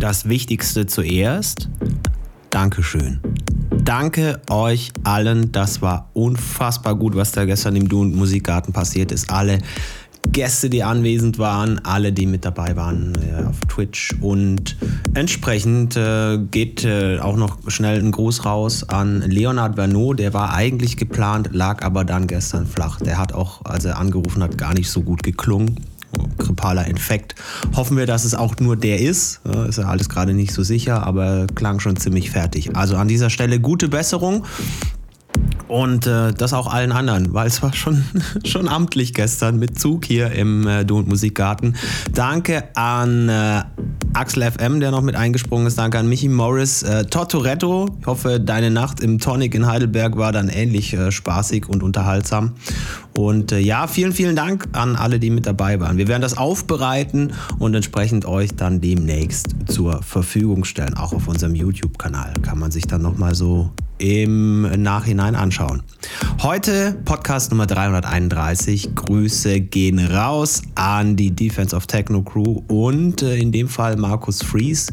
das Wichtigste zuerst. Dankeschön. Danke euch allen. Das war unfassbar gut, was da gestern im Du und Musikgarten passiert ist. Alle Gäste, die anwesend waren, alle, die mit dabei waren äh, auf Twitch. Und entsprechend äh, geht äh, auch noch schnell ein Gruß raus an Leonard Bernot. Der war eigentlich geplant, lag aber dann gestern flach. Der hat auch, als er angerufen hat, gar nicht so gut geklungen. Grippaler Infekt. Hoffen wir, dass es auch nur der ist. Ist ja alles gerade nicht so sicher, aber klang schon ziemlich fertig. Also an dieser Stelle gute Besserung. Und äh, das auch allen anderen, weil es war schon, schon amtlich gestern mit Zug hier im äh, Du und Musikgarten. Danke an äh, Axel FM, der noch mit eingesprungen ist. Danke an Michi Morris. Äh, Tortoretto, ich hoffe, deine Nacht im Tonic in Heidelberg war dann ähnlich äh, spaßig und unterhaltsam. Und äh, ja, vielen, vielen Dank an alle, die mit dabei waren. Wir werden das aufbereiten und entsprechend euch dann demnächst zur Verfügung stellen. Auch auf unserem YouTube-Kanal kann man sich dann nochmal so im Nachhinein anschauen. Heute Podcast Nummer 331. Grüße gehen raus an die Defense of Techno Crew und äh, in dem Fall Markus Fries.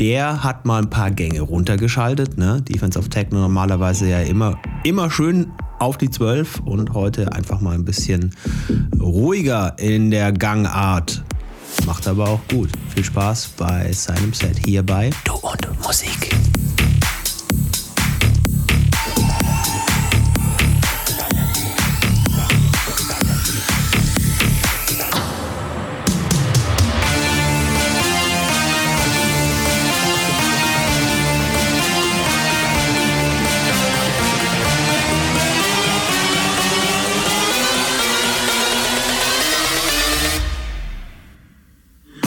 Der hat mal ein paar Gänge runtergeschaltet. Ne? Defense of Techno normalerweise ja immer, immer schön auf die 12 und heute einfach mal ein bisschen ruhiger in der Gangart. Macht aber auch gut. Viel Spaß bei seinem Set hier bei Du und Musik.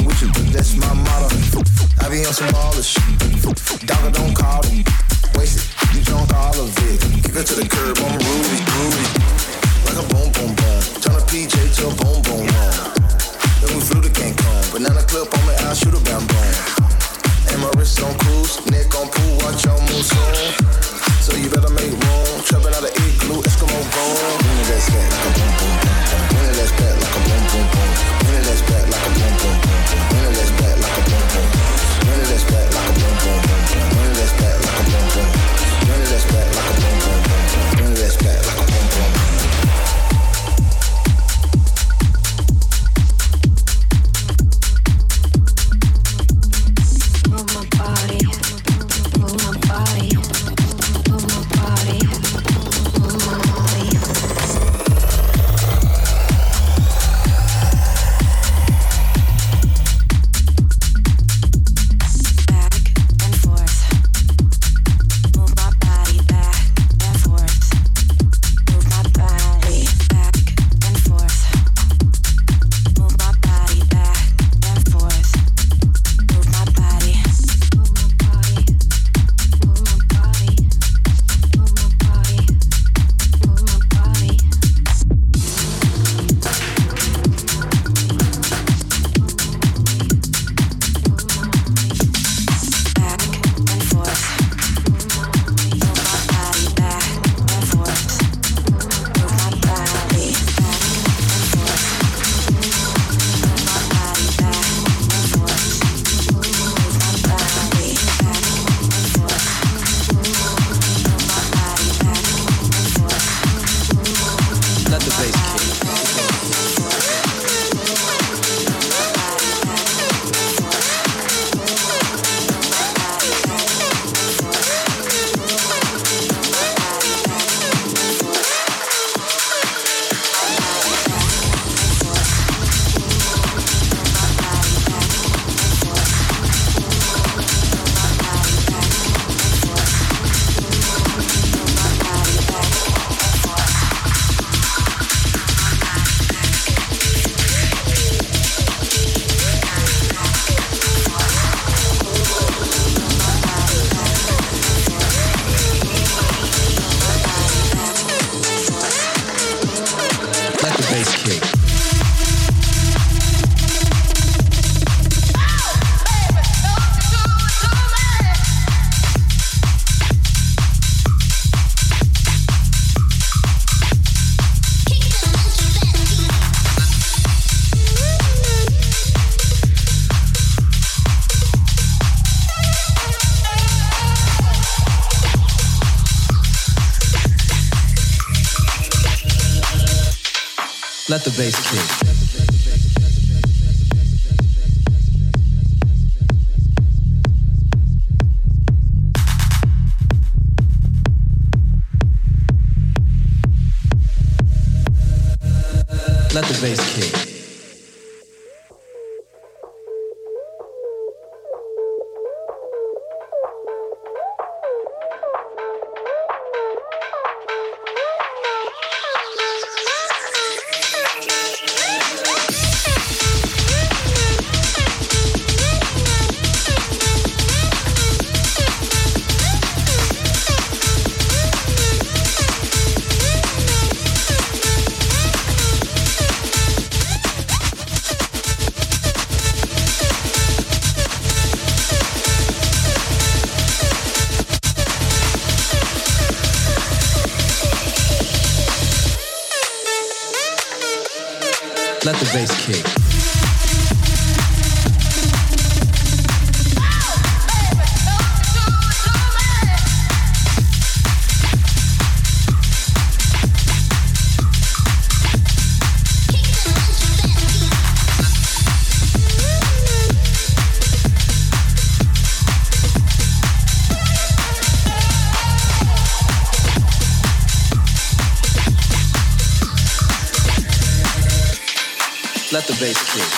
With you, that's my motto. I be on some baller shit. Dogger don't call it. Waste it, you drunk all of it. Kick her to the curb, I'm Rudy, bass kick. The bass kick. Bass kick.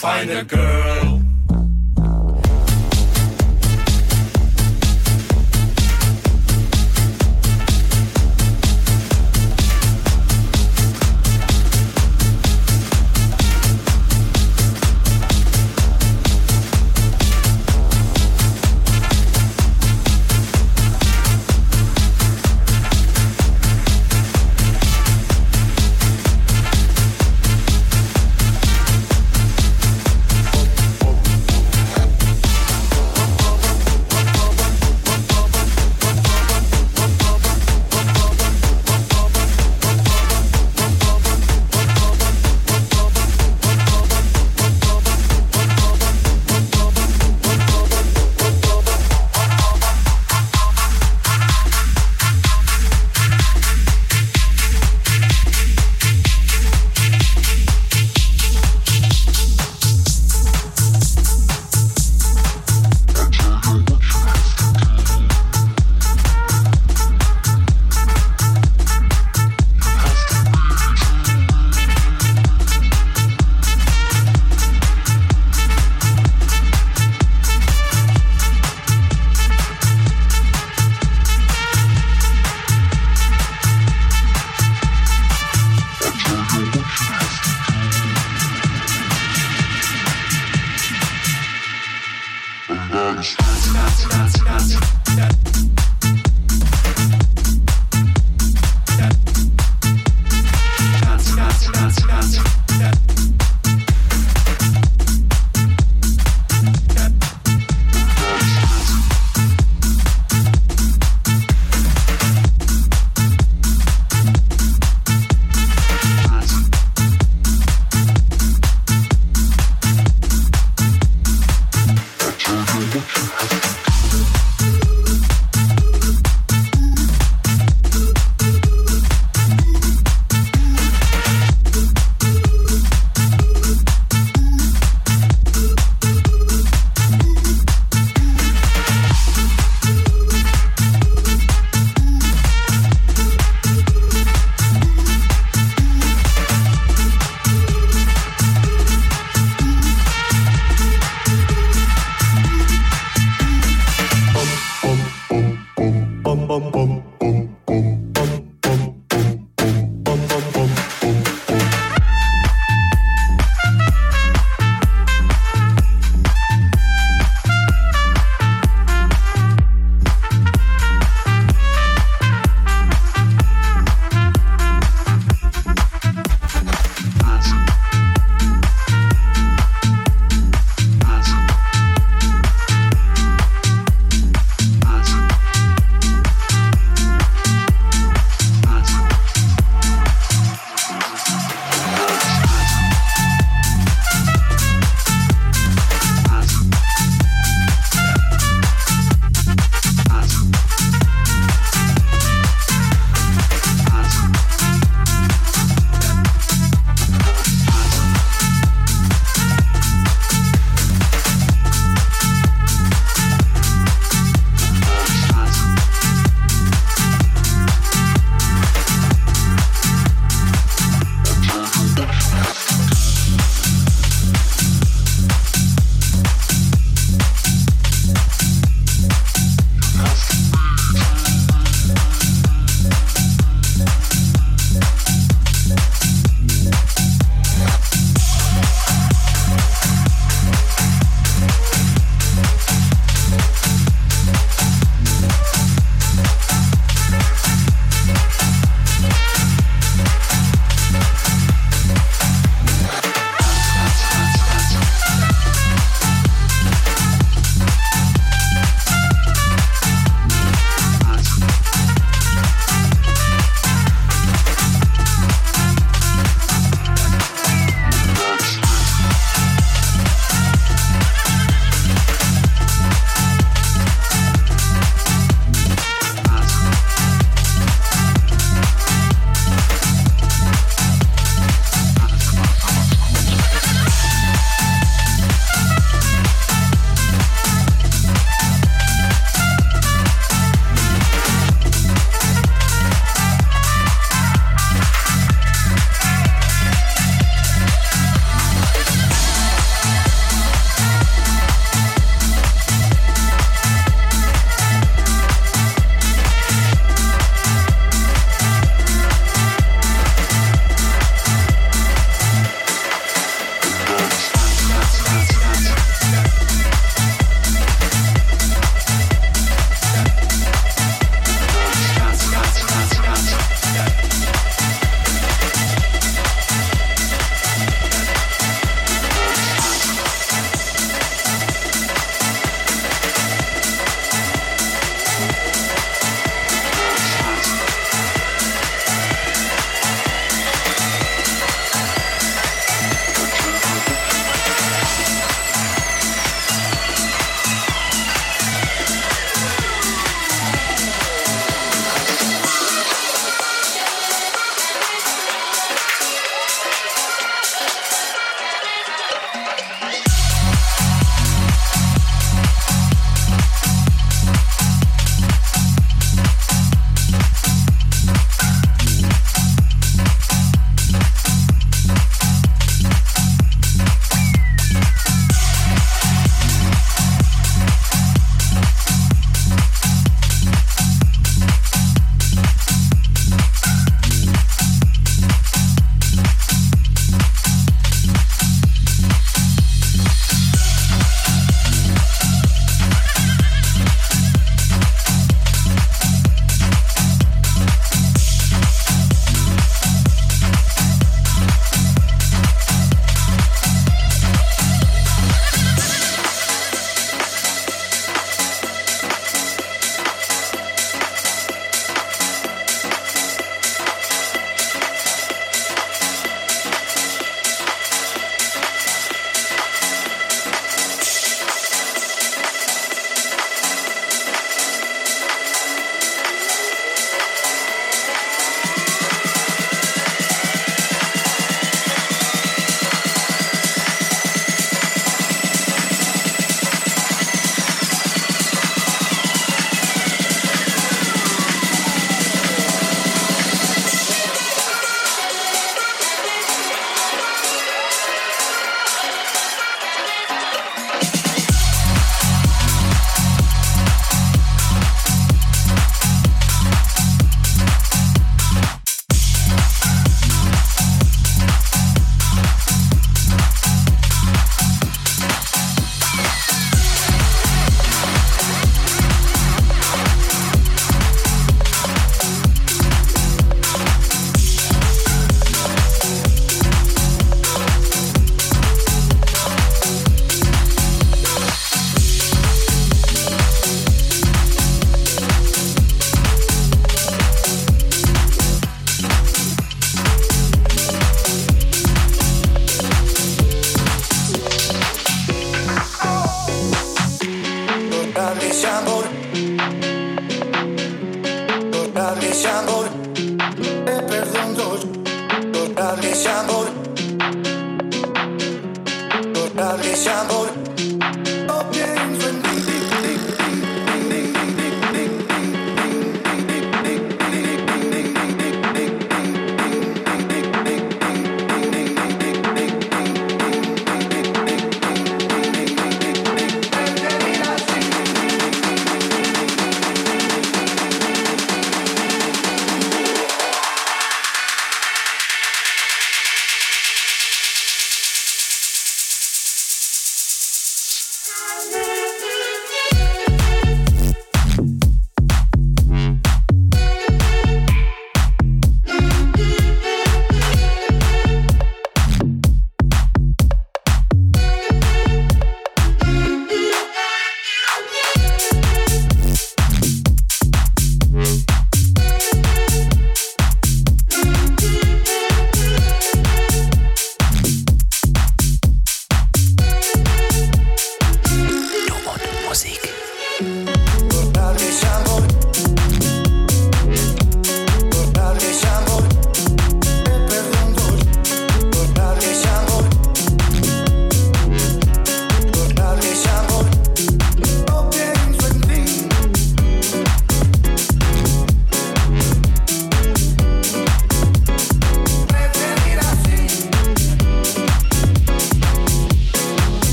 Find a girl.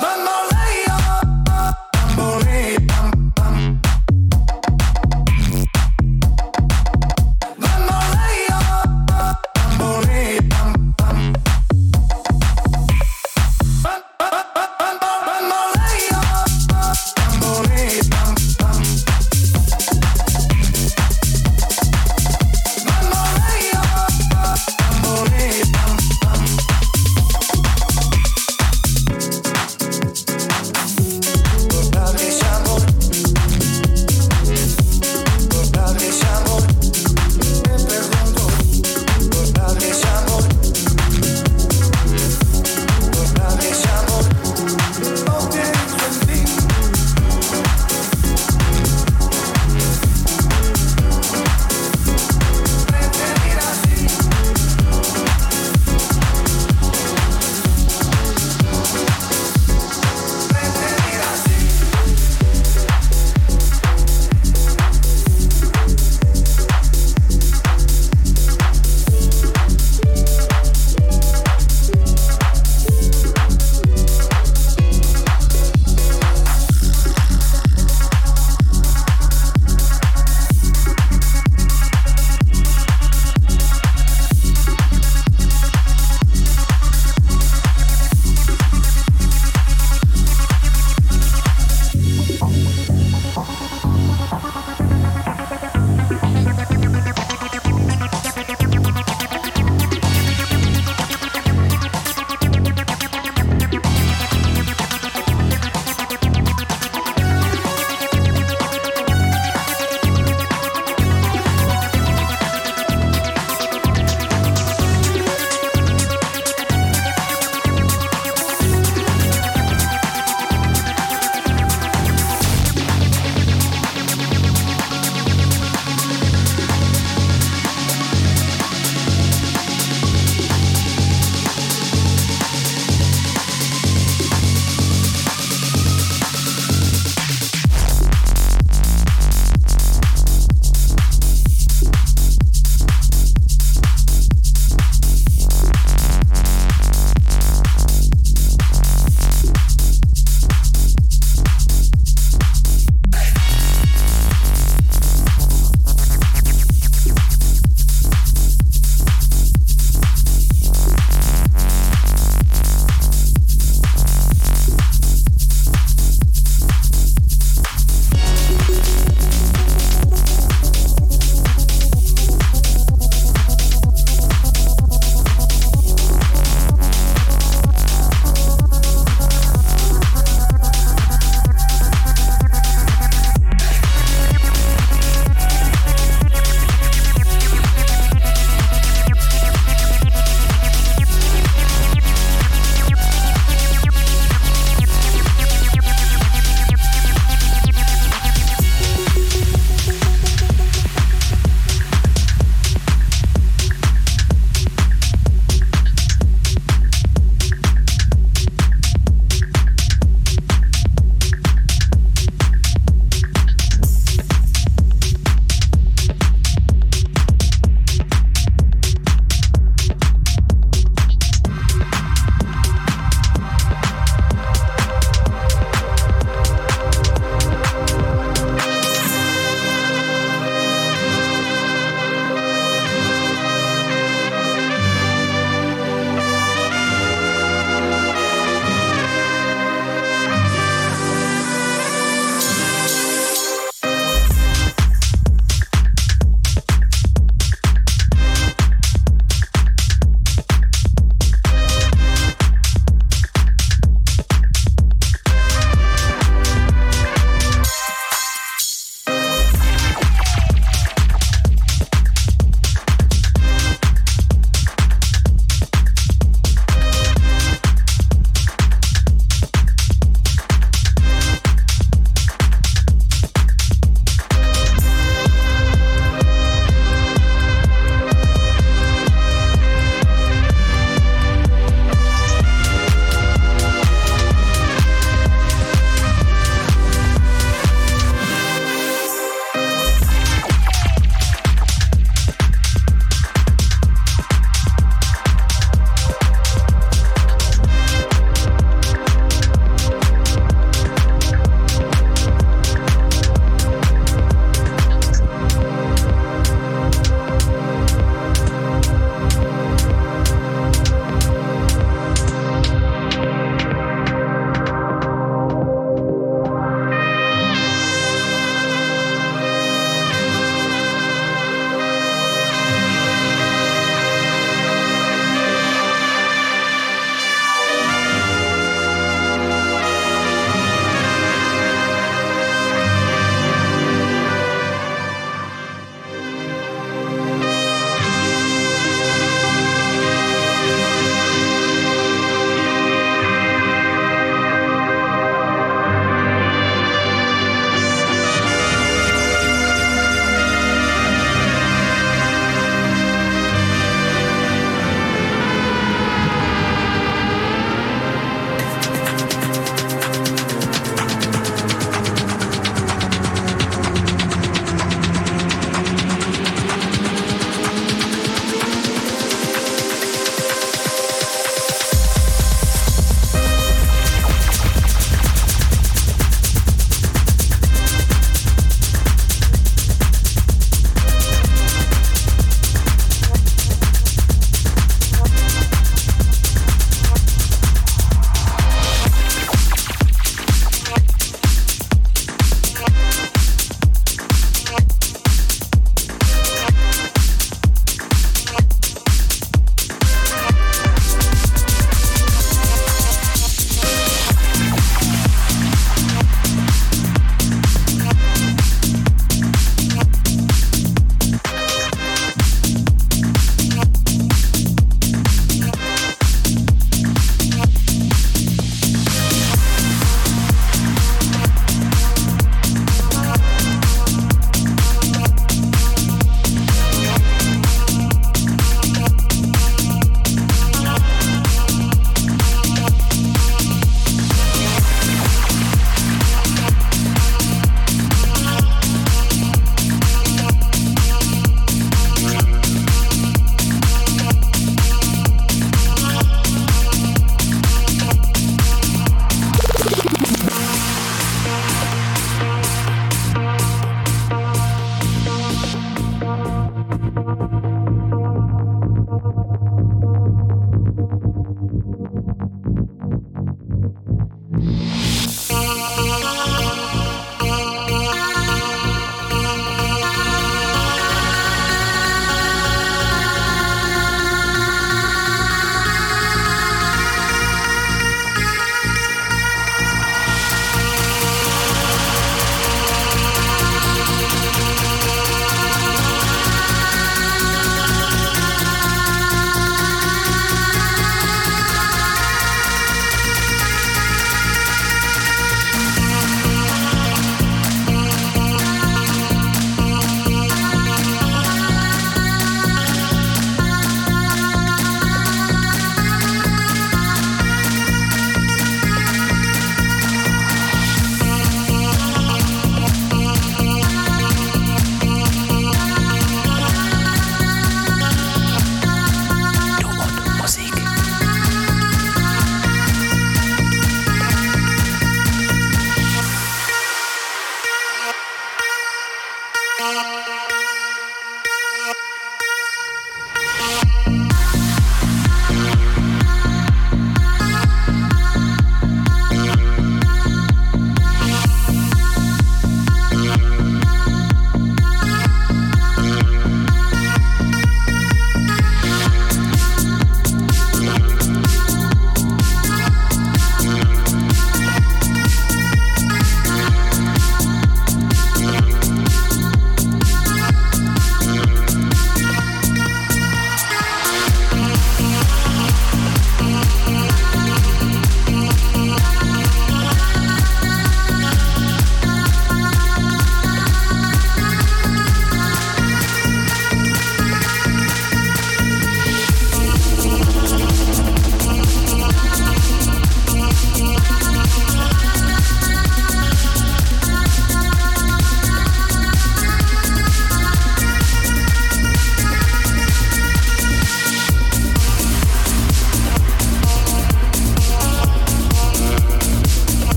My more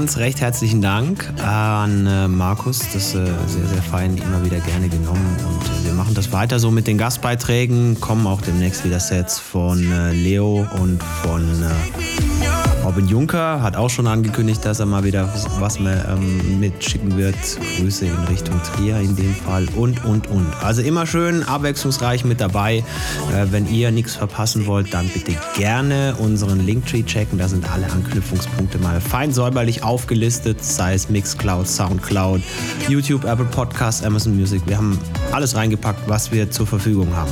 ganz recht herzlichen Dank an äh, Markus. Das ist äh, sehr, sehr fein, immer wieder gerne genommen. Und äh, wir machen das weiter so mit den Gastbeiträgen. Kommen auch demnächst wieder Sets von Leo und von Robin Juncker. Hat auch schon angekündigt, dass er mal wieder was mehr ähm, mitschicken wird. Grüße in Richtung Trier in dem Fall. Und, und, und. Also immer schön abwechslungsreich mit dabei. Äh, wenn ihr nichts verpassen wollt, dann bitte gerne unseren Linktree checken. Da sind alle Anknüpfungspunkte mal fein säuberlich aufgelistet, sei es Mixcloud, Soundcloud, YouTube, Apple Podcasts, Amazon Music. Wir haben alles reingepackt, was wir zur Verfügung haben.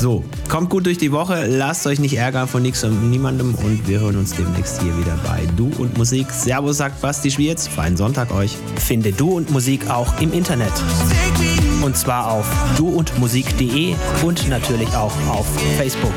So, kommt gut durch die Woche, lasst euch nicht ärgern von nichts und niemandem und wir hören uns demnächst hier wieder bei Du und Musik. Servus, sagt Basti Schwierz, feinen Sonntag euch. Finde Du und Musik auch im Internet. Und zwar auf duundmusik.de und natürlich auch auf Facebook.